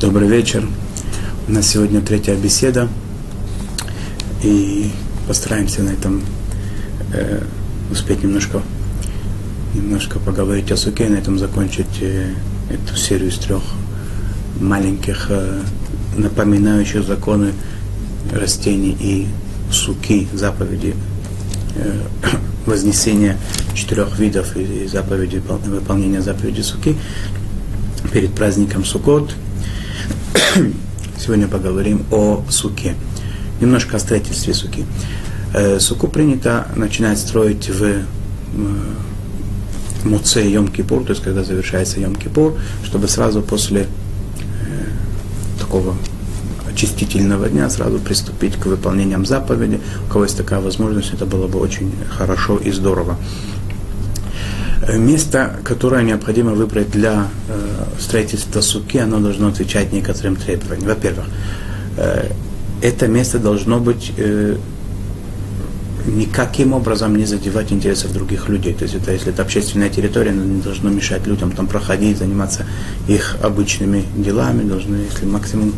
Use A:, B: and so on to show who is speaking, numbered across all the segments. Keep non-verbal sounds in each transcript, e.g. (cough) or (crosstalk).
A: Добрый вечер. У нас сегодня третья беседа. И постараемся на этом э, успеть немножко, немножко поговорить о суке, на этом закончить э, эту серию из трех маленьких, э, напоминающих законы растений и суки, заповеди э, (coughs) вознесения четырех видов и заповеди, выполнения заповеди суки перед праздником Сукот – (coughs) Сегодня поговорим о суке. Немножко о строительстве суки. Э, суку принято начинать строить в Муце Йом-Кипур, то есть когда завершается Йом-Кипур, чтобы сразу после э, такого очистительного дня сразу приступить к выполнениям заповеди. У кого есть такая возможность, это было бы очень хорошо и здорово. Э, место, которое необходимо выбрать для э, строительства суки, оно должно отвечать некоторым требованиям. Во-первых, э, это место должно быть никаким образом не задевать интересов других людей. То есть это, если это общественная территория, оно не должно мешать людям там проходить, заниматься их обычными делами. Должны, если максимум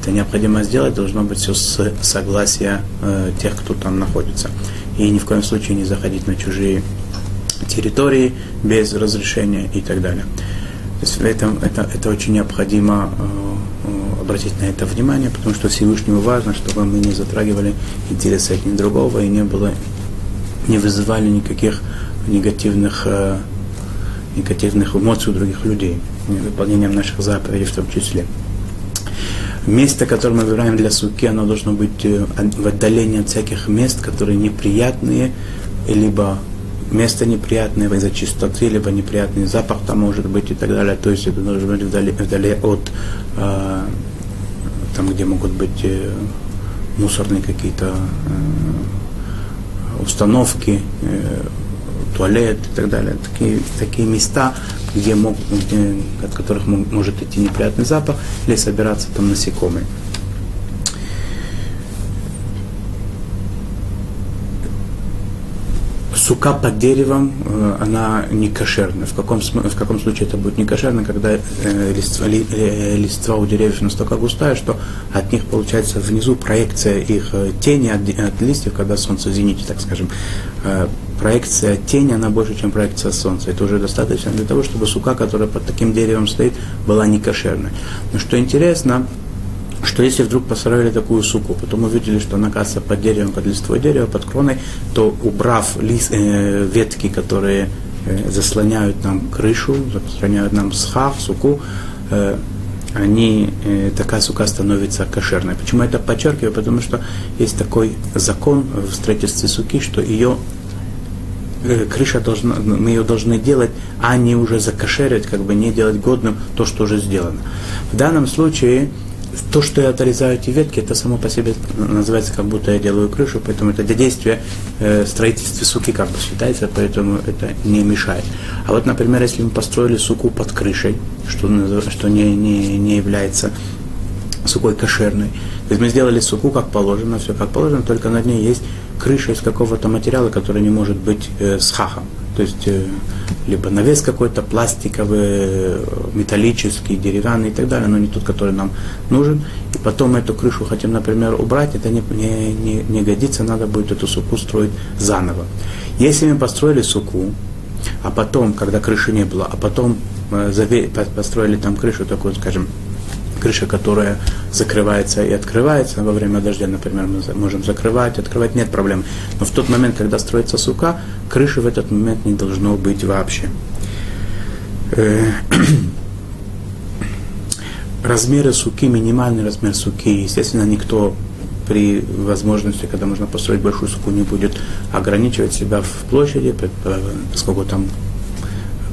A: это необходимо сделать, должно быть все с согласия э, тех, кто там находится. И ни в коем случае не заходить на чужие территории без разрешения и так далее. То есть это, это, это очень необходимо э, обратить на это внимание, потому что Всевышнему важно, чтобы мы не затрагивали интересы одни другого и не было, не вызывали никаких негативных, э, негативных эмоций у других людей, выполнением наших заповедей в том числе. Место, которое мы выбираем для суки, оно должно быть э, в отдалении от всяких мест, которые неприятные, либо место неприятное из-за чистоты, либо неприятный запах там может быть и так далее. То есть это должно быть вдали, вдали от э, там, где могут быть э, мусорные какие-то э, установки, э, туалет и так далее. Такие, такие места, где мог, где, от которых может идти неприятный запах, или собираться там насекомые. Сука под деревом, э, она не кошерна. В каком, в каком случае это будет не кошерно, когда э, листва, ли, э, листва у деревьев настолько густая, что от них получается внизу проекция их э, тени от, от листьев, когда солнце в зените, так скажем. Э, проекция тени, она больше, чем проекция солнца. Это уже достаточно для того, чтобы сука, которая под таким деревом стоит, была не кошерной. Но что интересно, что если вдруг построили такую суку, потом увидели, что она оказывается под деревом, под листвой дерева, под кроной, то убрав лист, э, ветки, которые э, заслоняют нам крышу, заслоняют нам схав, суку, э, они, э, такая сука становится кошерной. Почему я это подчеркиваю? Потому что есть такой закон в строительстве суки, что ее э, крыша должна, мы ее должны делать, а не уже закошерить, как бы не делать годным то, что уже сделано. В данном случае то, что я отрезаю эти ветки, это само по себе называется, как будто я делаю крышу, поэтому это для действия э, строительства суки как бы считается, поэтому это не мешает. А вот, например, если мы построили суку под крышей, что, что не, не, не является сукой кошерной, то есть мы сделали суку как положено, все как положено, только на ней есть крыша из какого-то материала, который не может быть э, с хахом. То есть э, либо навес какой-то пластиковый, металлический, деревянный и так далее, но не тот, который нам нужен. И потом эту крышу хотим, например, убрать, это не, не, не, годится, надо будет эту суку строить заново. Если мы построили суку, а потом, когда крыши не было, а потом э, построили там крышу такую, скажем, крыша, которая закрывается и открывается во время дождя, например, мы можем закрывать, открывать, нет проблем. Но в тот момент, когда строится сука, крыши в этот момент не должно быть вообще. Э, (clears throat) размеры суки, минимальный размер суки, естественно, никто при возможности, когда можно построить большую суку, не будет ограничивать себя в площади, поскольку там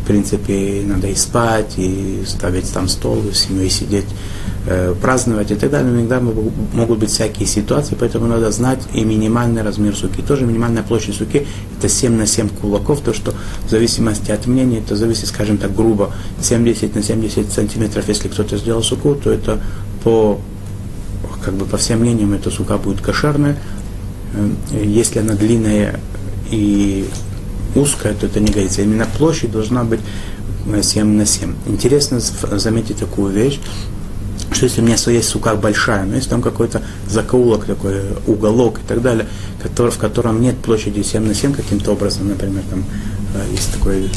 A: в принципе, надо и спать, и ставить там стол, с семьей сидеть, э, праздновать и так далее. Но иногда могут быть всякие ситуации, поэтому надо знать и минимальный размер суки. Тоже минимальная площадь суки это 7 на 7 кулаков, то что в зависимости от мнения, это зависит, скажем так, грубо, 70 на 70 сантиметров, если кто-то сделал суку, то это по, как бы по всем мнениям, эта сука будет кошерная. Э, если она длинная и узкая, то это не годится. Именно площадь должна быть 7 на 7. Интересно заметить такую вещь, что если у меня есть сука большая, но есть там какой-то закоулок такой, уголок и так далее, который, в котором нет площади 7 на 7 каким-то образом, например, там э, есть такой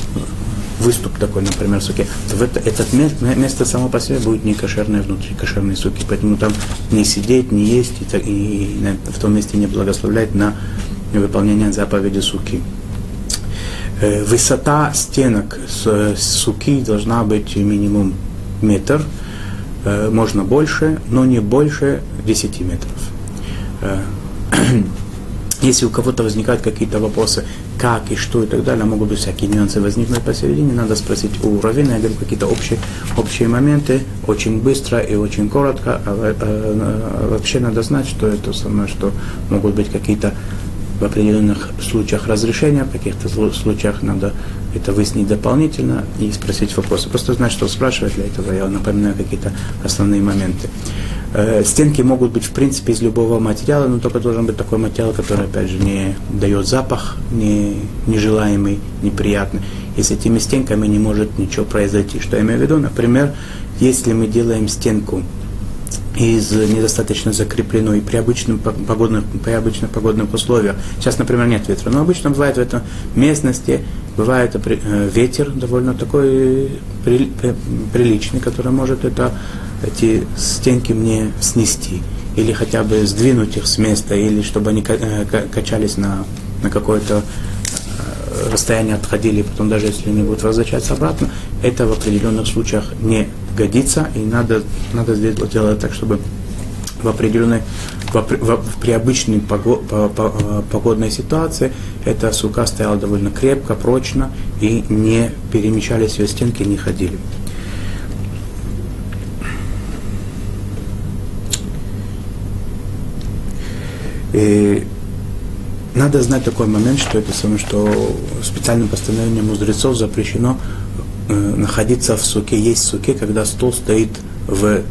A: выступ такой, например, суки, то в это, этот место само по себе будет не кошерное внутри кошерной суки. Поэтому там не сидеть, не есть и, и, и в том месте не благословлять на выполнение заповеди суки. Э, высота стенок с, суки должна быть минимум метр, э, можно больше, но не больше 10 метров. Э, (clears throat) если у кого-то возникают какие-то вопросы, как и что и так далее, могут быть всякие нюансы возникнуть посередине, надо спросить у Равина, я говорю какие-то общие, общие моменты, очень быстро и очень коротко, а, а, а вообще надо знать, что это самое, что могут быть какие-то в определенных случаях разрешения, в каких-то случаях надо это выяснить дополнительно и спросить вопросы. Просто знать, что спрашивать для этого, я напоминаю какие-то основные моменты. Э, стенки могут быть, в принципе, из любого материала, но только должен быть такой материал, который, опять же, не дает запах не, нежелаемый, неприятный. И с этими стенками не может ничего произойти. Что я имею в виду? Например, если мы делаем стенку из недостаточно закрепленной при, обычном погодных, при обычных погодных условиях. Сейчас, например, нет ветра, но обычно бывает в этой местности, бывает э, ветер довольно такой при, приличный, который может это, эти стенки мне снести или хотя бы сдвинуть их с места, или чтобы они э, качались на, на какое-то э, расстояние отходили, потом даже если они будут возвращаться обратно, это в определенных случаях не годится, и надо, надо сделать, делать так, чтобы в определенной, в, в, при обычной погод, по, по, погодной ситуации эта сука стояла довольно крепко, прочно, и не перемещались ее стенки, не ходили. И надо знать такой момент, что это самое, что специальным постановлением мудрецов запрещено Э, находиться в суке, есть в суке, когда стол стоит в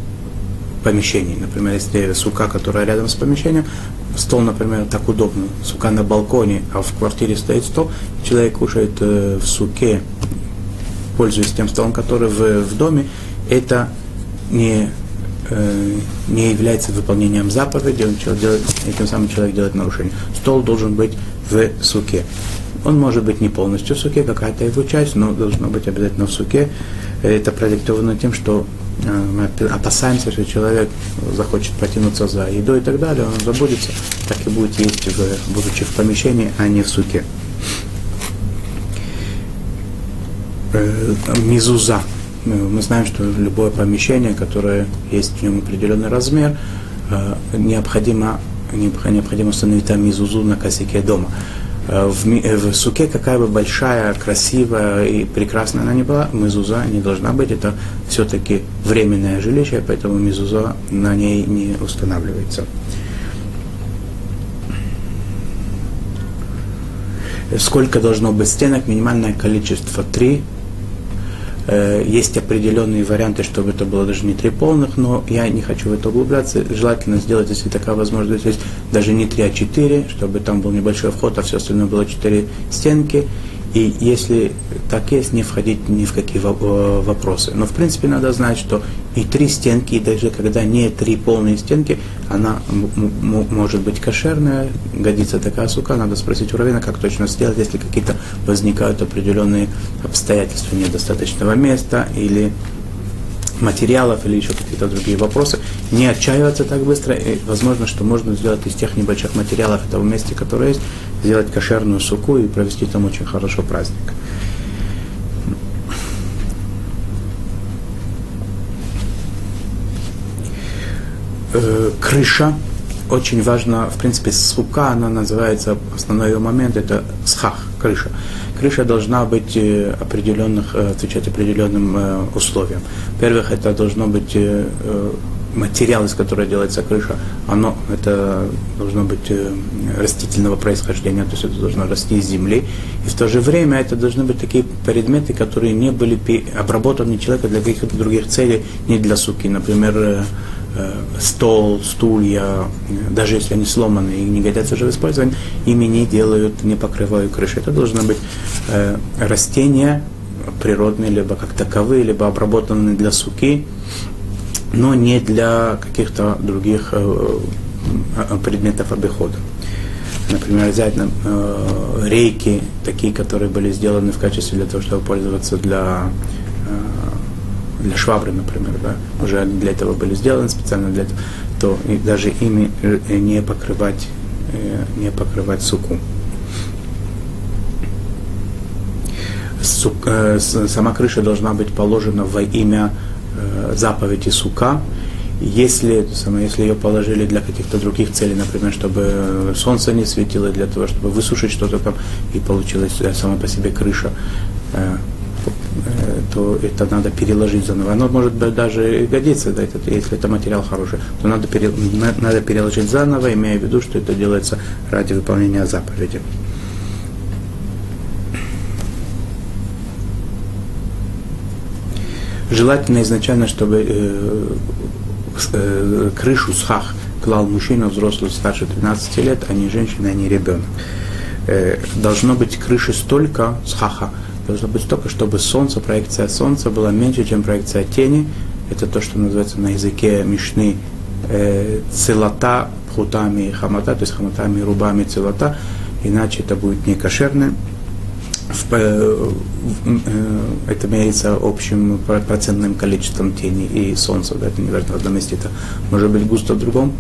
A: помещении. Например, если сука, которая рядом с помещением, стол, например, так удобно, сука на балконе, а в квартире стоит стол, человек кушает э, в суке, пользуясь тем столом, который в, в доме, это не, э, не является выполнением заповеди, он делает, и тем самым человек делает нарушение. Стол должен быть в суке. Он может быть не полностью в суке, какая-то его часть, но должно быть обязательно в суке. Это продиктовано тем, что э, мы опасаемся, что человек захочет потянуться за едой и так далее, он забудется, так и будет есть, в, будучи в помещении, а не в суке. Э, мизуза. Мы знаем, что любое помещение, которое есть в нем определенный размер, э, необходимо, необходимо установить там мизузу на косяке дома. Э, в, э, в суке, какая бы большая, красивая и прекрасная она ни была, мезуза не должна быть. Это все-таки временное жилище, поэтому мезуза на ней не устанавливается. Сколько должно быть стенок? Минимальное количество три есть определенные варианты, чтобы это было даже не три полных, но я не хочу в это углубляться. Желательно сделать, если такая возможность есть, даже не три, а четыре, чтобы там был небольшой вход, а все остальное было четыре стенки. И если так есть, не входить ни в какие э, вопросы. Но в принципе надо знать, что и три стенки, и даже когда не три полные стенки, она может быть кошерная, годится такая сука, надо спросить у равина, как точно сделать, если какие-то возникают определенные обстоятельства недостаточного места или материалов или еще какие-то другие вопросы. Не отчаиваться так быстро. И возможно, что можно сделать из тех небольших материалов этого места, которое есть, сделать кошерную суку и провести там очень хорошо праздник. Э, крыша очень важна, в принципе, сука, она называется, основной ее момент, это схах, крыша крыша должна быть э, определенных, э, отвечать определенным э, условиям. Во-первых, это должно быть материал, из которого делается крыша, оно это должно быть растительного происхождения, то есть это должно расти из земли. И в то же время это должны быть такие предметы, которые не были обработаны человеком для каких-то других целей, не для суки. Например, стол, стулья, даже если они сломаны и не годятся уже в использовании, ими не делают, не покрывают крыши. Это должно быть э, растения природные, либо как таковые, либо обработанные для суки. но не для каких-то других э, э, предметов обихода. Например, взять э, рейки, такие, которые были сделаны в качестве для того, чтобы пользоваться для, э, для швабры, например, да, уже для этого были сделаны специально для этого, то и даже ими э, не покрывать, э, не покрывать суку. Сук, э, сама крыша должна быть положена во имя э, заповеди сука, если, самое, если ее положили для каких-то других целей, например, чтобы солнце не светило, для того, чтобы высушить что-то там, и получилась э, сама по себе крыша, то это надо переложить заново. Оно может быть даже годится, да, это, если это материал хороший, то надо, пере, надо переложить заново, имея в виду, что это делается ради выполнения заповеди. Желательно изначально, чтобы э, э, крышу схах клал мужчина взрослый старше 13 лет, а не женщина, а не ребенок. Э, должно быть крыши столько схаха, должно быть столько, чтобы солнце, проекция солнца была меньше, чем проекция тени. Это то, что называется на языке Мишны э, целота, хутами и хамата, то есть хаматами, рубами целота, иначе это будет не кошерно в, э, э, это меряется общим процентным количеством тени и солнца. Да, это не важно, в одном месте это может быть густо, в другом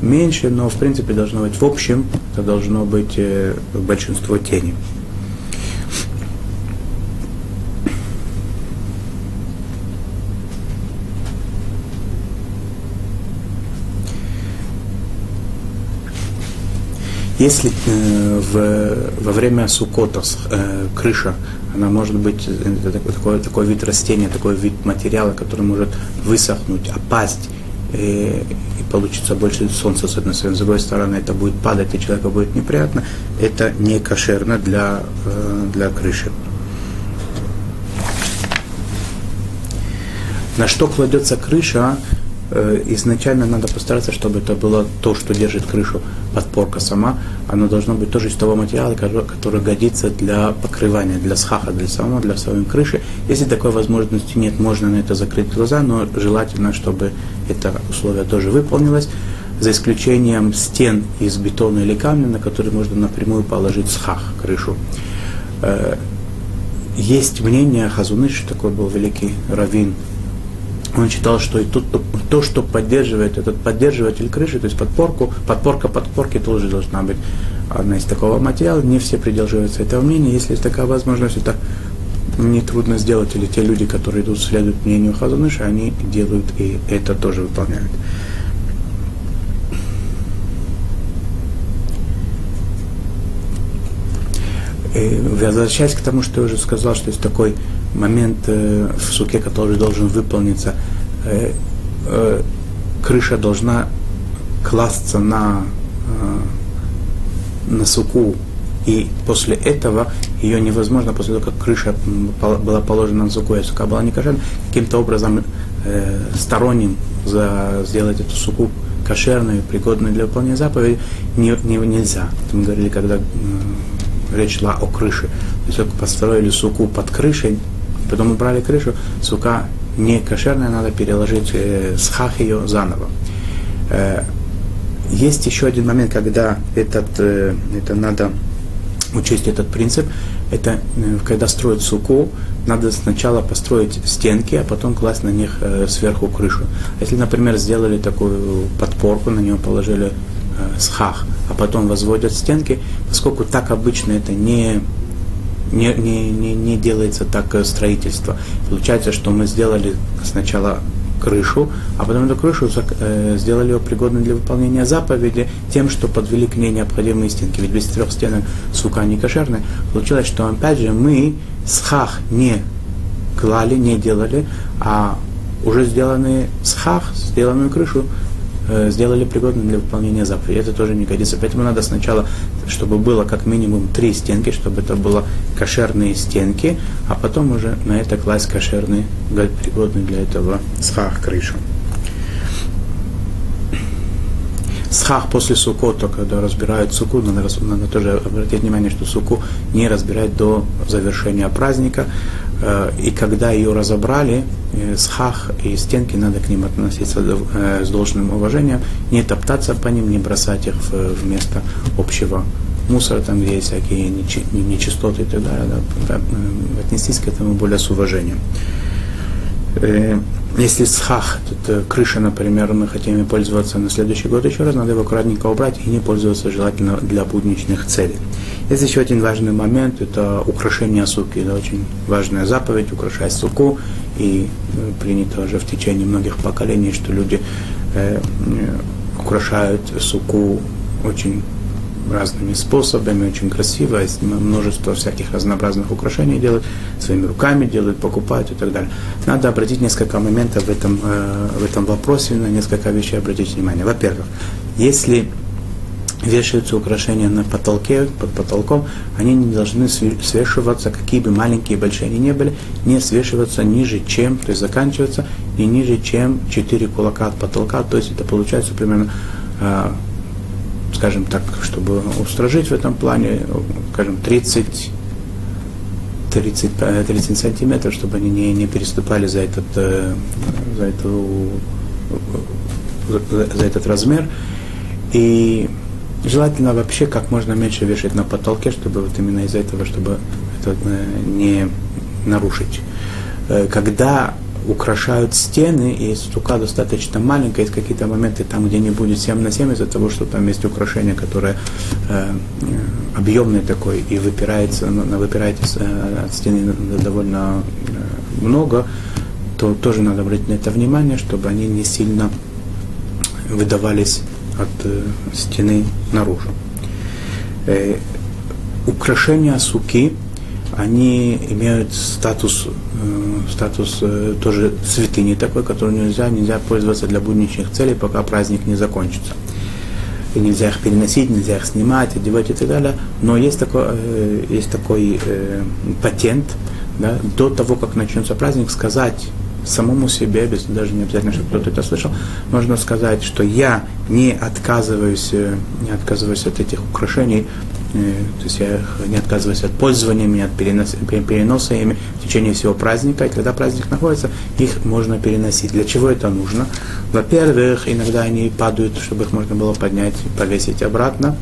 A: меньше, но в принципе должно быть в общем, это должно быть э, большинство тени. Если э, в, во время сукота э, крыша, она может быть это такой, такой вид растения, такой вид материала, который может высохнуть, опасть, э, и получится больше солнца с одной стороны, с другой стороны это будет падать, и человеку будет неприятно, это не кошерно для, э, для крыши. На что кладется крыша, Э, изначально надо постараться, чтобы это было то, что держит крышу, подпорка сама, оно должно быть тоже из того материала, который годится для покрывания, для схаха, для самого, для самой крыши. Если такой возможности нет, можно на это закрыть глаза, но желательно, чтобы это условие тоже выполнилось, за исключением стен из бетона или камня, на которые можно напрямую положить схах, крышу. Э, есть мнение Хазуныш, такой был великий раввин он считал, что и тут то, что поддерживает этот поддерживатель крыши, то есть подпорку, подпорка подпорки тоже должна быть одна из такого материала. Не все придерживаются этого мнения. Если есть такая возможность, это нетрудно сделать, или те люди, которые идут, следуют мнению Хазуныша, они делают и это тоже выполняют. Возвращаясь к тому, что я уже сказал, что есть такой момент э, в суке, который должен выполниться, э, э, крыша должна класться на, э, на суку, и после этого ее невозможно, после того, как крыша была положена на суку, и сука была не кошерна, каким-то образом э, сторонним за, сделать эту суку кошерную, пригодную для выполнения заповеди, не, не, нельзя. Мы говорили, когда э, речь шла о крыше. Есть построили суку под крышей, Потом убрали крышу, сука не кошерная, надо переложить э, схах ее заново. Э, есть еще один момент, когда этот, э, это надо учесть этот принцип. Это э, когда строят суку, надо сначала построить стенки, а потом класть на них э, сверху крышу. Если, например, сделали такую подпорку, на нее положили схах, а потом возводят стенки, поскольку так обычно это не не, не, не, не делается так э, строительство. Получается, что мы сделали сначала крышу, а потом эту крышу э, сделали ее пригодной для выполнения заповеди тем, что подвели к ней необходимые стенки. Ведь без трех стенок сука не кошерная. Получилось, что опять же мы схах не клали, не делали, а уже сделанный схах, сделанную крышу Э, сделали пригодным для выполнения заповеди. Это тоже не годится. Поэтому надо сначала, чтобы было как минимум три стенки, чтобы это было кошерные стенки, а потом уже на это класть кошерный, пригодный для этого схах крышу. Схах после сукота, когда разбирают суку, надо, надо тоже обратить внимание, что суку не разбирают до завершения праздника. Э, и когда ее разобрали, э, с хах и стенки, надо к ним относиться э, с должным уважением, не топтаться по ним, не бросать их в, место общего мусора, там, где есть всякие нечистоты и так далее, да, отнестись к этому более с уважением. Если с хах, тут крыша, например, мы хотим пользоваться на следующий год еще раз, надо его аккуратненько убрать и не пользоваться желательно для будничных целей. Есть еще один важный момент, это украшение суки. Это очень важная заповедь, украшать суку. И э, принято уже в течение многих поколений, что люди э, э, украшают суку очень разными способами, очень красиво, множество всяких разнообразных украшений делают, своими руками делают, покупают и так далее. Надо обратить несколько моментов в этом, э, в этом вопросе, на несколько вещей обратить внимание. Во-первых, если вешаются украшения на потолке, под потолком, они не должны свешиваться, какие бы маленькие и большие они не были, не свешиваться ниже, чем, то есть заканчиваться не ниже, чем 4 кулака от потолка, то есть это получается примерно, э, скажем так, чтобы устражить в этом плане, скажем, 30 30, 30 сантиметров, чтобы они не, не переступали за этот, э, за, эту, за, за этот размер. И Желательно вообще как можно меньше вешать на потолке, чтобы вот именно из-за этого, чтобы это э, не нарушить. Э, когда украшают стены, и стука достаточно маленькая, есть какие-то моменты там, где не будет 7 на 7, из-за того, что там есть украшение, которое э, объемное такое и выпирается, выпирает э, от стены довольно много, то тоже надо обратить на это внимание, чтобы они не сильно выдавались от э, стены наружу. Э, украшения суки, они имеют статус, э, статус тоже святыни такой, который нельзя, нельзя пользоваться для будничных целей, пока праздник не закончится. И нельзя их переносить, нельзя их снимать, одевать и так далее. Но есть такой, есть такой патент, да, до того, как начнется праздник, сказать самому себе, без, даже не обязательно, чтобы кто-то это слышал, можно сказать, что я не отказываюсь, э, не отказываюсь от этих украшений, э, то есть я не отказываюсь от пользования ими, от переноса, переноса ими в течение всего праздника, и когда праздник находится, их можно переносить. Для чего это нужно? Во-первых, иногда они падают, чтобы их можно было поднять и повесить обратно.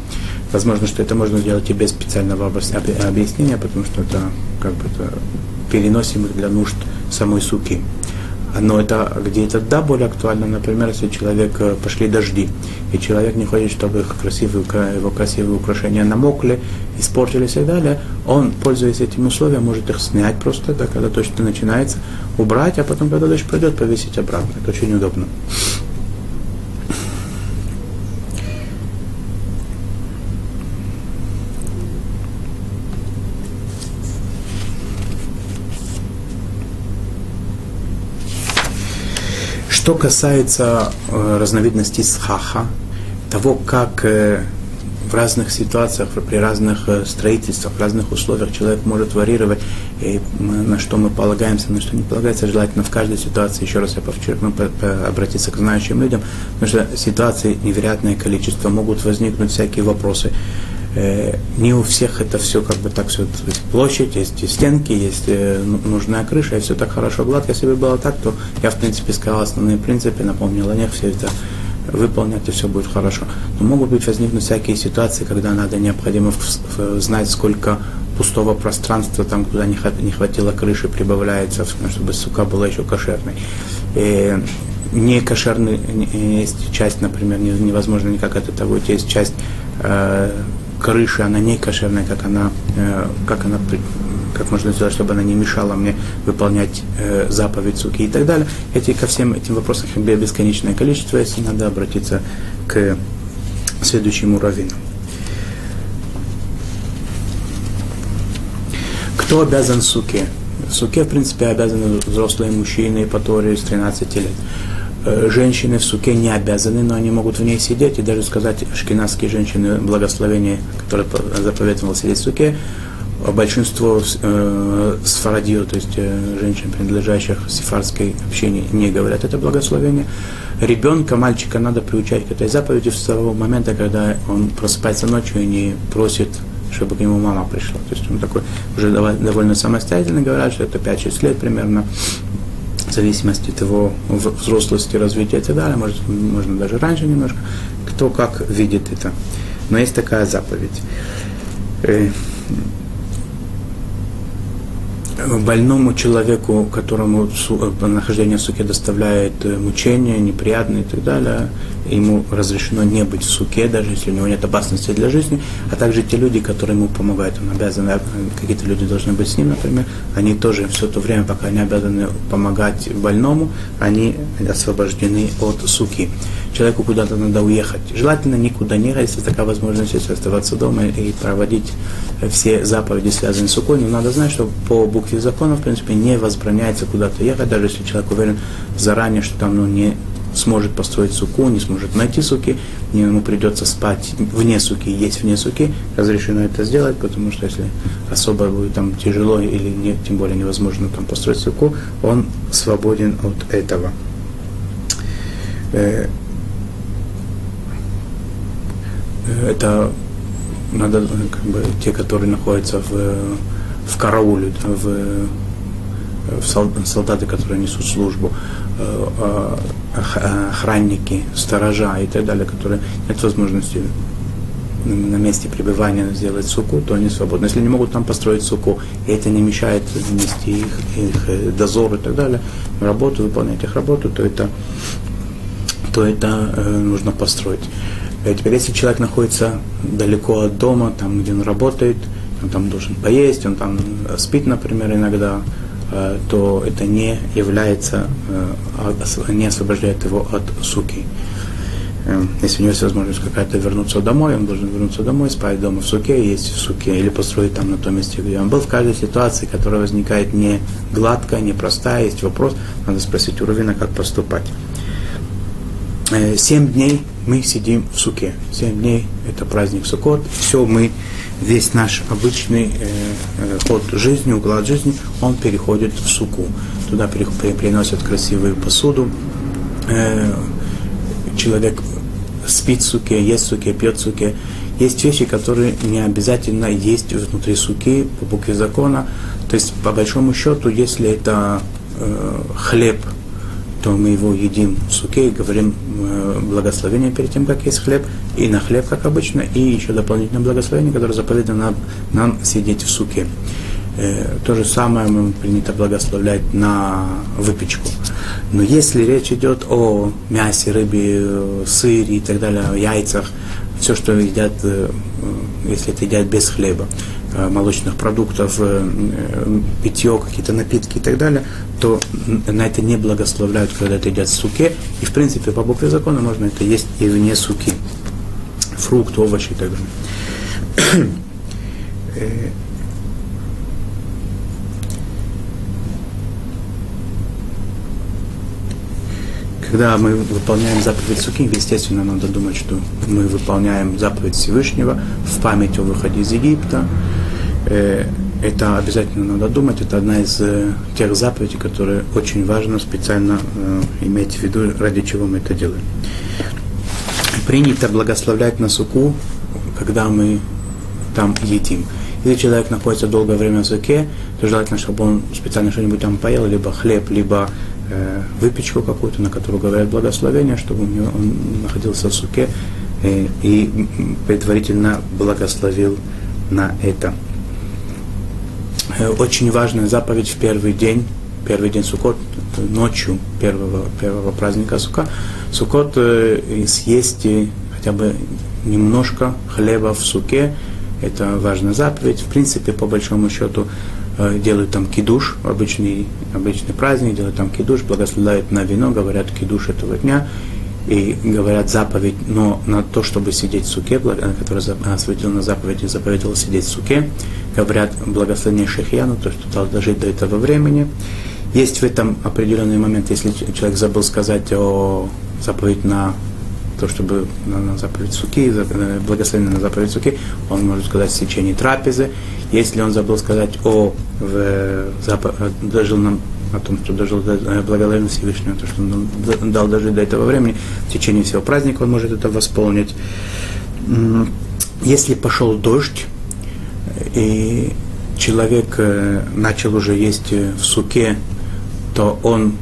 A: Возможно, что это можно сделать и без специального объяснения, потому что это как бы это переносим их для нужд самой суки. Но это где это да более актуально, например, если человек э, пошли дожди, и человек не хочет, чтобы их красивые, его красивые украшения намокли, испортились и далее, он, пользуясь этим условием, может их снять просто, да, когда дождь начинается, убрать, а потом, когда дождь пройдет, повесить обратно. Это очень удобно. Что касается э, разновидностей схаха, того, как э, в разных ситуациях, при разных э, строительствах, в разных условиях человек может варьировать, и на что мы полагаемся, на что не полагается, желательно в каждой ситуации, еще раз я подчеркну, обратиться к знающим людям, потому что ситуаций невероятное количество, могут возникнуть всякие вопросы. Э, не у всех это все как бы так все, есть площадь, есть стенки, есть э, ну, нужная крыша, и все так хорошо гладко. Если бы было так, то я, в принципе, сказал основные принципы, напомнил о них, все это выполнять, и все будет хорошо. Но могут быть возникнуть всякие ситуации, когда надо необходимо знать, сколько пустого пространства, там, куда не хватило крыши, прибавляется, чтобы сука была еще кошерной. И не кошерный есть часть, например, невозможно никак от этого уйти, есть часть э, крыши, она не кошерная, как она, э, как она как можно сделать, чтобы она не мешала мне выполнять э, заповедь суки и так далее. Эти, ко всем этим вопросам бесконечное количество, если надо обратиться к следующему раввину. Кто обязан суке? Суке, в принципе, обязаны взрослые мужчины по Торе с 13 лет. Э, женщины в суке не обязаны, но они могут в ней сидеть и даже сказать шкинавские женщины благословение, которое заповедовал сидеть в суке, большинство э, сфарадир, то есть э, женщин, принадлежащих сефарской общине, не говорят это благословение. Ребенка, мальчика надо приучать к этой заповеди с того момента, когда он просыпается ночью и не просит чтобы к нему мама пришла. То есть он такой уже довольно самостоятельно говорят, что это 5-6 лет примерно, зависимости от его взрослости, развития и так далее, может, можно даже раньше немножко, кто как видит это. Но есть такая заповедь. Э, больному человеку, которому э, нахождение в суке доставляет э, мучения, неприятные и так далее, ему разрешено не быть в суке, даже если у него нет опасности для жизни, а также те люди, которые ему помогают, он обязан, э, какие-то люди должны быть с ним, например, они тоже все то время, пока они обязаны помогать больному, они освобождены от суки. Человеку куда-то надо уехать. Желательно никуда не ехать, если такая возможность есть, оставаться дома и проводить все заповеди, связанные с сукой, но надо знать, что по букве закона, в принципе, не возбраняется куда-то ехать, даже если человек уверен заранее, что там ну, не сможет построить суку, не сможет найти суки, ему придется спать вне суки, есть вне суки, разрешено это сделать, потому что если особо будет там тяжело или не, тем более невозможно там построить суку, он свободен от этого. Э, это надо, как бы, те, которые находятся в, в карауле, в солдаты, которые несут службу, э, а, охранники, сторожа и так далее, которые нет возможности на месте пребывания сделать суку, то они свободны. Если не могут там построить суку, и это не мешает нести их, их э, дозор и так далее, работу, выполнять их работу, то это, то это э, нужно построить. А теперь, если человек находится далеко от дома, там, где он работает, он там должен поесть, он там э, спит, например, иногда, э, то это не является, э, не освобождает его от суки. Если у него есть возможность какая-то вернуться домой, он должен вернуться домой, спать дома в суке, есть в суке, или построить там на том месте, где он был. В каждой ситуации, которая возникает не гладкая, не простая, есть вопрос, надо спросить у Равина, как поступать. Семь дней мы сидим в суке. Семь дней – это праздник Суккот. Все мы, весь наш обычный э, э, ход жизни, уклад жизни, он переходит в суку. Туда приносят красивую посуду. Э, человек спит в суке, ест в суке, пьет в суке. Есть вещи, которые не обязательно есть внутри суки по букве закона. То есть, по большому счету, если это э, хлеб – то мы его едим в суке и говорим э, благословение перед тем, как есть хлеб, и на хлеб, как обычно, и еще дополнительное благословение, которое заповедано нам, нам сидеть в суке. Э, то же самое мы принято благословлять на выпечку. Но если речь идет о мясе, рыбе, сыре и так далее, о яйцах, все, что едят, э, если это едят без хлеба, молочных продуктов, э, э, питье, какие-то напитки и так далее, то на это не благословляют, когда это едят в суке. И, в принципе, по букве закона можно это есть и вне суки. Фрукты, овощи и так далее. (clears throat) Когда мы выполняем заповедь Суки, естественно, надо думать, что мы выполняем заповедь Всевышнего в память о выходе из Египта, Э, это обязательно надо думать. Это одна из э, тех заповедей, которые очень важно специально э, иметь в виду, ради чего мы это делаем. Принято благословлять на суку, когда мы там едим. Если человек находится долгое время в суке, то желательно, чтобы он специально что-нибудь там поел, либо хлеб, либо э, выпечку какую-то, на которую говорят благословение, чтобы у него, он находился в суке э, и предварительно благословил на это. Э, очень важная заповедь в первый день, первый день Суккот, ночью первого, первого праздника Сука, Суккот э, съесть хотя бы немножко хлеба в суке, это важная заповедь. В принципе, по большому счету, э, делают там кидуш, обычный, обычный праздник, делают там кидуш, благословляют на вино, говорят кидуш этого дня, и говорят заповедь, но на то, чтобы сидеть в суке, осветил на заповеди, заповедовал сидеть в суке, говорят благословение Шехьяну, то, что должен дожить до этого времени. Есть в этом определенный момент, если человек забыл сказать о заповедь на то, чтобы на, на заповедь суки, благословение на заповедь суки, он может сказать в течение трапезы. Если он забыл сказать о в, запо, дожил нам о том, что дожил до э, благодарен Всевышнему, то, что он дал дожить до этого времени, в течение всего праздника он может это восполнить. Если пошел дождь, и человек э, начал уже есть в суке, то он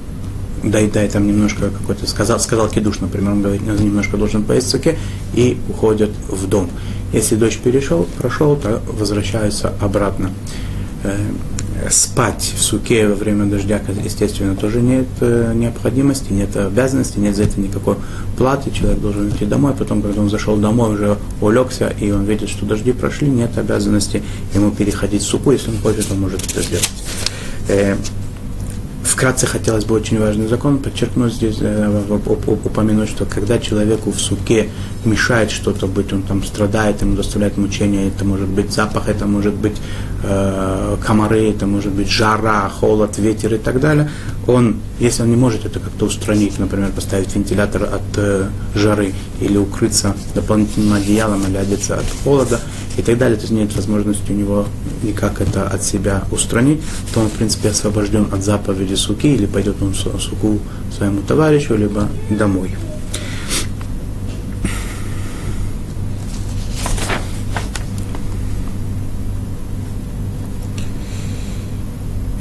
A: доедает там немножко какой-то, сказал, сказал кидуш, например, он говорит, немножко должен поесть в суке, и уходят в дом. Если дочь перешел, прошел, то возвращается обратно. Э, спать в суке во время дождя, естественно, тоже нет э, необходимости, нет обязанности, нет за это никакой платы. Человек должен идти домой, потом, когда он зашел домой, уже улегся, и он видит, что дожди прошли, нет обязанности ему переходить в суку. Если он хочет, он может это сделать. Вкратце хотелось бы очень важный закон подчеркнуть здесь, э, упомянуть, что когда человеку в суке мешает что-то быть, он там страдает, ему доставляет мучения, это может быть запах, это может быть э, комары, это может быть жара, холод, ветер и так далее, он, если он не может это как-то устранить, например, поставить вентилятор от э, жары или укрыться дополнительным одеялом или одеться от холода и так далее, то есть нет возможности у него никак это от себя устранить, то он, в принципе, освобожден от заповеди суки или пойдет он суку своему товарищу, либо домой.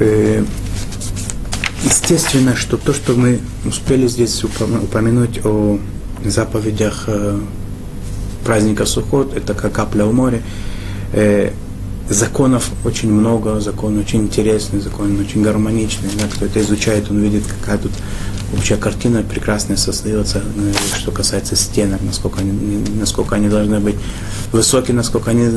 A: Э, естественно, что то, что мы успели здесь упомянуть о заповедях э, праздника Сухот, это как капля в море. Э, законов очень много, закон очень интересный, закон очень гармоничный. Да, кто это изучает, он видит, какая тут общая картина прекрасная создается, ну, что касается стенок, насколько они, насколько они должны быть высокие, насколько они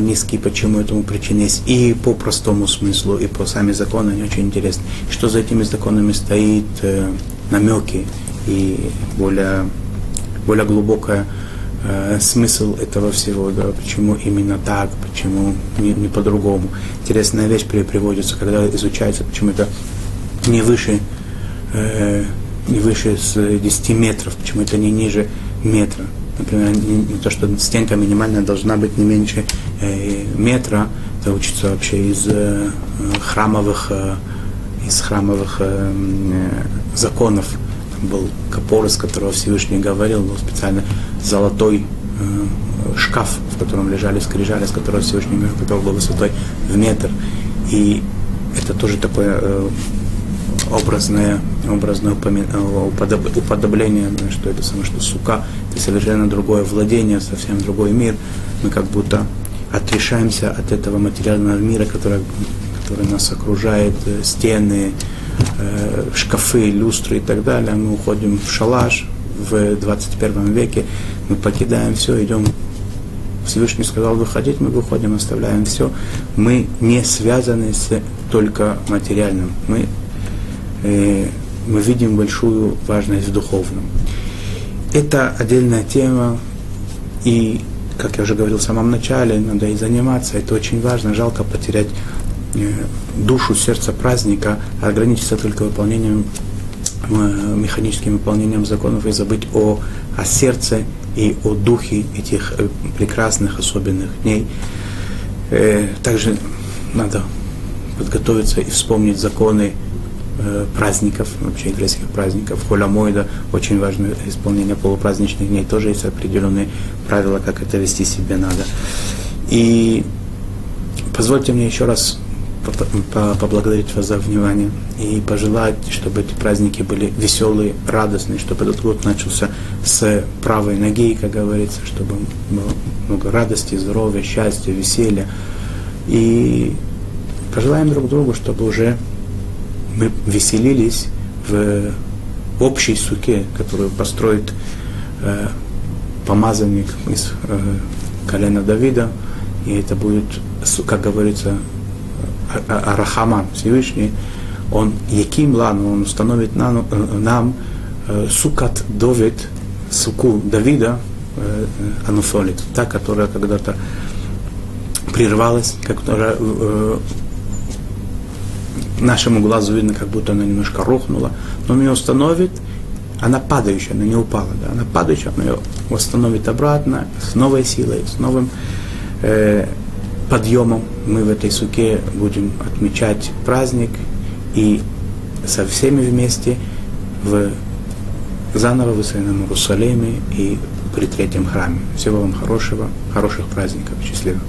A: низкие, почему этому причина есть. И по простому смыслу, и по сами законы они очень интересны. Что за этими законами стоит, э, намеки и более, более глубокая э, смысл этого всего, да, почему именно так, почему не, не по-другому. Интересная вещь приводится, когда изучается, почему это не выше, э, не выше с 10 метров, почему это не ниже метра. Например, не, не то, что стенка минимальная должна быть не меньше э, метра, это учится вообще из э, храмовых, э, из храмовых э, э, законов был капор, из которого Всевышний говорил, был специально золотой э, шкаф, в котором лежали скрижали, с которого Всевышний говорил, который был высотой в метр. И это тоже такое э, образное, образное э, уподобление, что это самое, что сука, это совершенно другое владение, совсем другой мир. Мы как будто отрешаемся от этого материального мира, который, который нас окружает, э, стены, э, шкафы, люстры и так далее, мы уходим в шалаш в 21 веке, мы покидаем все, идем Всевышний сказал выходить, мы выходим, оставляем все. Мы не связаны с только материальным. Мы, э, мы видим большую важность в духовном. Это отдельная тема, и, как я уже говорил в самом начале, надо и заниматься, это очень важно, жалко потерять душу, сердце праздника, ограничиться только выполнением, э, механическим выполнением законов и забыть о, о сердце и о духе этих э, прекрасных, особенных дней. Также надо подготовиться и вспомнить законы праздников, вообще еврейских праздников. Холямойда, очень важное исполнение полупраздничных дней, тоже есть определенные правила, как это вести себе надо. И позвольте мне еще раз поблагодарить вас за внимание и пожелать, чтобы эти праздники были веселые, радостные, чтобы этот год начался с правой ноги, как говорится, чтобы было много радости, здоровья, счастья, веселья. И пожелаем друг другу, чтобы уже мы веселились в общей суке, которую построит э, помазанник из э, колена Давида, и это будет, как говорится, Арахаман, Всевышний, он Яким Лану, он установит нам, нам э, Сукат Довид, Суку Давида, э, Ануфолит, та, которая когда-то прервалась, которая э, нашему глазу видно, как будто она немножко рухнула, но он ее установит, она падающая, она не упала, да, она падающая, она ее восстановит обратно с новой силой, с новым э, подъемом мы в этой суке будем отмечать праздник и со всеми вместе в заново выстроенном Иерусалиме и при третьем храме. Всего вам хорошего, хороших праздников, счастливо.